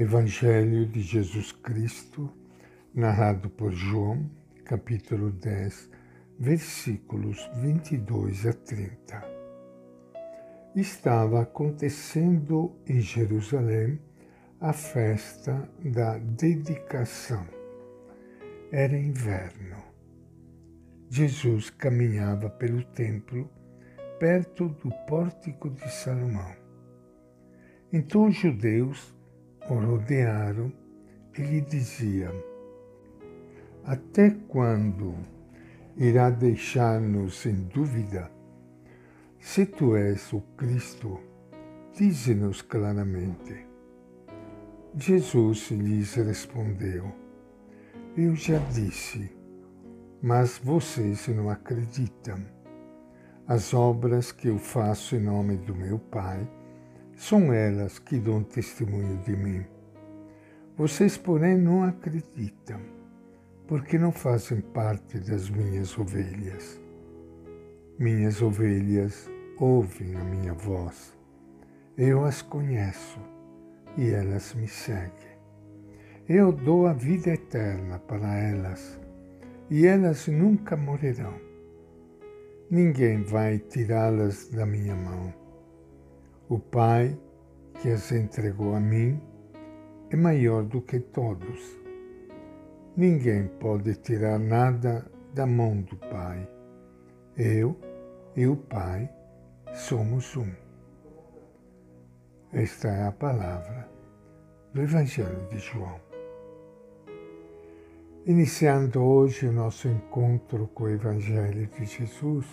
Evangelho de Jesus Cristo, narrado por João, capítulo 10, versículos 22 a 30. Estava acontecendo em Jerusalém a festa da dedicação. Era inverno. Jesus caminhava pelo templo, perto do pórtico de Salomão. Então os judeus o rodearam e lhe diziam: Até quando irá deixar-nos em dúvida? Se tu és o Cristo, dize-nos claramente. Jesus lhes respondeu: Eu já disse, mas vocês não acreditam. As obras que eu faço em nome do meu Pai são elas que dão testemunho de mim. Vocês, porém, não acreditam, porque não fazem parte das minhas ovelhas. Minhas ovelhas ouvem a minha voz. Eu as conheço e elas me seguem. Eu dou a vida eterna para elas e elas nunca morrerão. Ninguém vai tirá-las da minha mão. O Pai que as entregou a mim é maior do que todos. Ninguém pode tirar nada da mão do Pai. Eu e o Pai somos um. Esta é a palavra do Evangelho de João. Iniciando hoje o nosso encontro com o Evangelho de Jesus,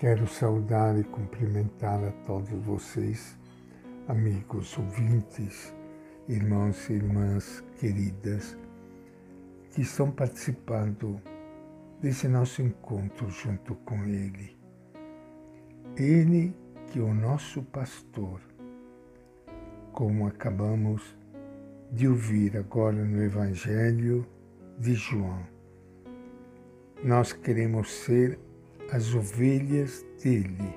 Quero saudar e cumprimentar a todos vocês, amigos ouvintes, irmãos e irmãs queridas, que estão participando desse nosso encontro junto com Ele. Ele que é o nosso pastor, como acabamos de ouvir agora no Evangelho de João. Nós queremos ser as ovelhas dele.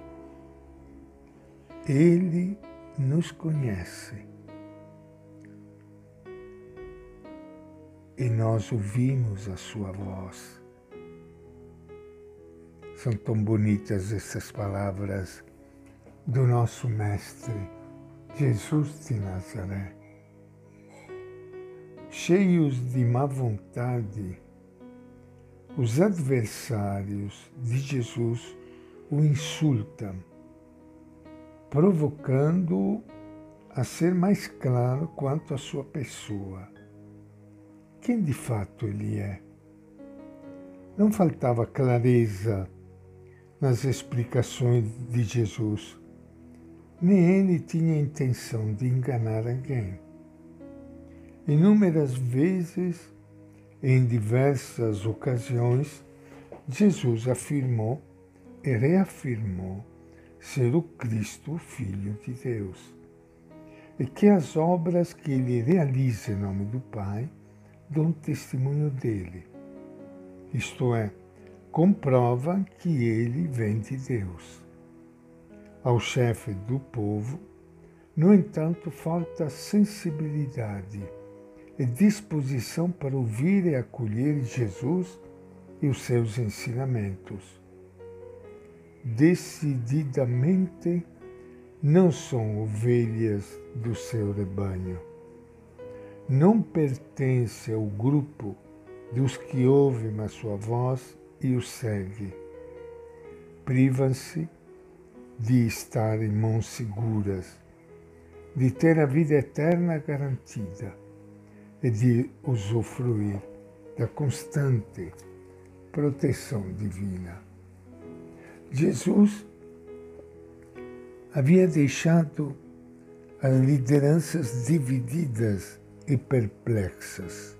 Ele nos conhece. E nós ouvimos a sua voz. São tão bonitas essas palavras do nosso Mestre, Jesus de Nazaré. Cheios de má vontade, os adversários de Jesus o insultam, provocando-o a ser mais claro quanto à sua pessoa. Quem de fato ele é? Não faltava clareza nas explicações de Jesus, nem ele tinha intenção de enganar alguém. Inúmeras vezes em diversas ocasiões, Jesus afirmou e reafirmou ser o Cristo, Filho de Deus, e que as obras que ele realiza em nome do Pai dão testemunho dele. Isto é, comprova que ele vem de Deus. Ao chefe do povo, no entanto, falta sensibilidade disposição para ouvir e acolher Jesus e os seus ensinamentos. Decididamente não são ovelhas do seu rebanho. Não pertence ao grupo dos que ouvem a sua voz e o seguem. Privam-se de estar em mãos seguras, de ter a vida eterna garantida de usufruir da constante proteção divina. Jesus havia deixado as lideranças divididas e perplexas.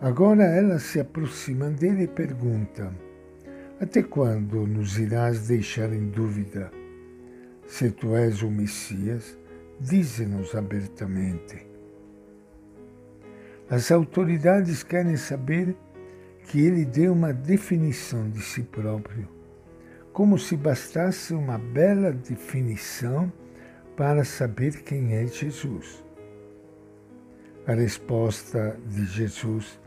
Agora elas se aproximam dele e perguntam: Até quando nos irás deixar em dúvida? Se tu és o Messias, dize-nos abertamente. As autoridades querem saber que ele dê uma definição de si próprio, como se bastasse uma bela definição para saber quem é Jesus. A resposta de Jesus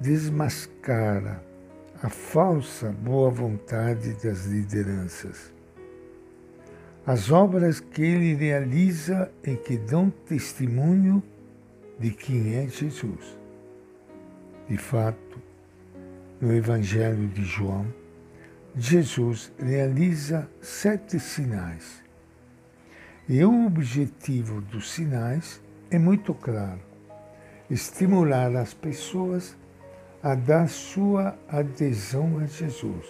desmascara a falsa boa vontade das lideranças. As obras que ele realiza e que dão testemunho de quem é Jesus. De fato, no Evangelho de João, Jesus realiza sete sinais. E o objetivo dos sinais é muito claro: estimular as pessoas a dar sua adesão a Jesus,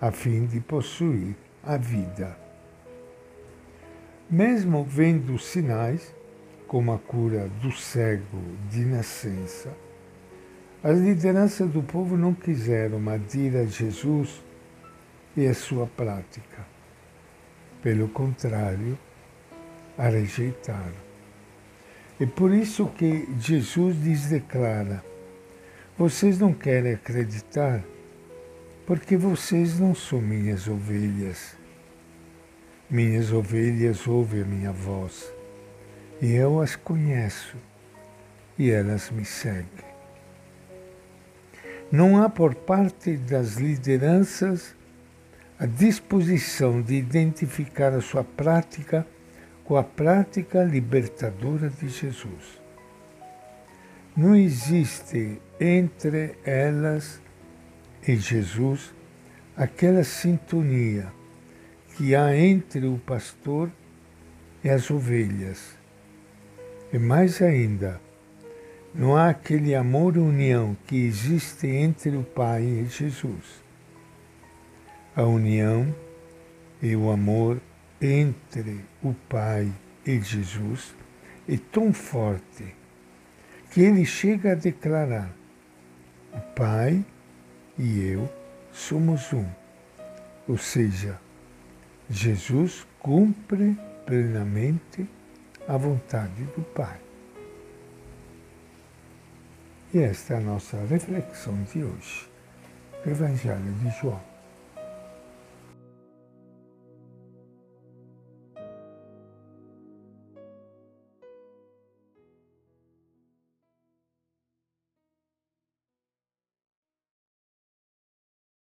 a fim de possuir a vida. Mesmo vendo sinais, como a cura do cego de nascença, as lideranças do povo não quiseram adir a Jesus e a sua prática. Pelo contrário, a rejeitaram. É por isso que Jesus lhes declara: vocês não querem acreditar porque vocês não são minhas ovelhas. Minhas ovelhas ouvem a minha voz e eu as conheço e elas me seguem. Não há por parte das lideranças a disposição de identificar a sua prática com a prática libertadora de Jesus. Não existe entre elas e Jesus aquela sintonia que há entre o pastor e as ovelhas. E mais ainda, não há aquele amor e união que existe entre o Pai e Jesus. A união e o amor entre o Pai e Jesus é tão forte que ele chega a declarar: o Pai e eu somos um. Ou seja, Jesus cumpre plenamente a vontade do Pai. E esta é a nossa reflexão de hoje. Evangelho de João.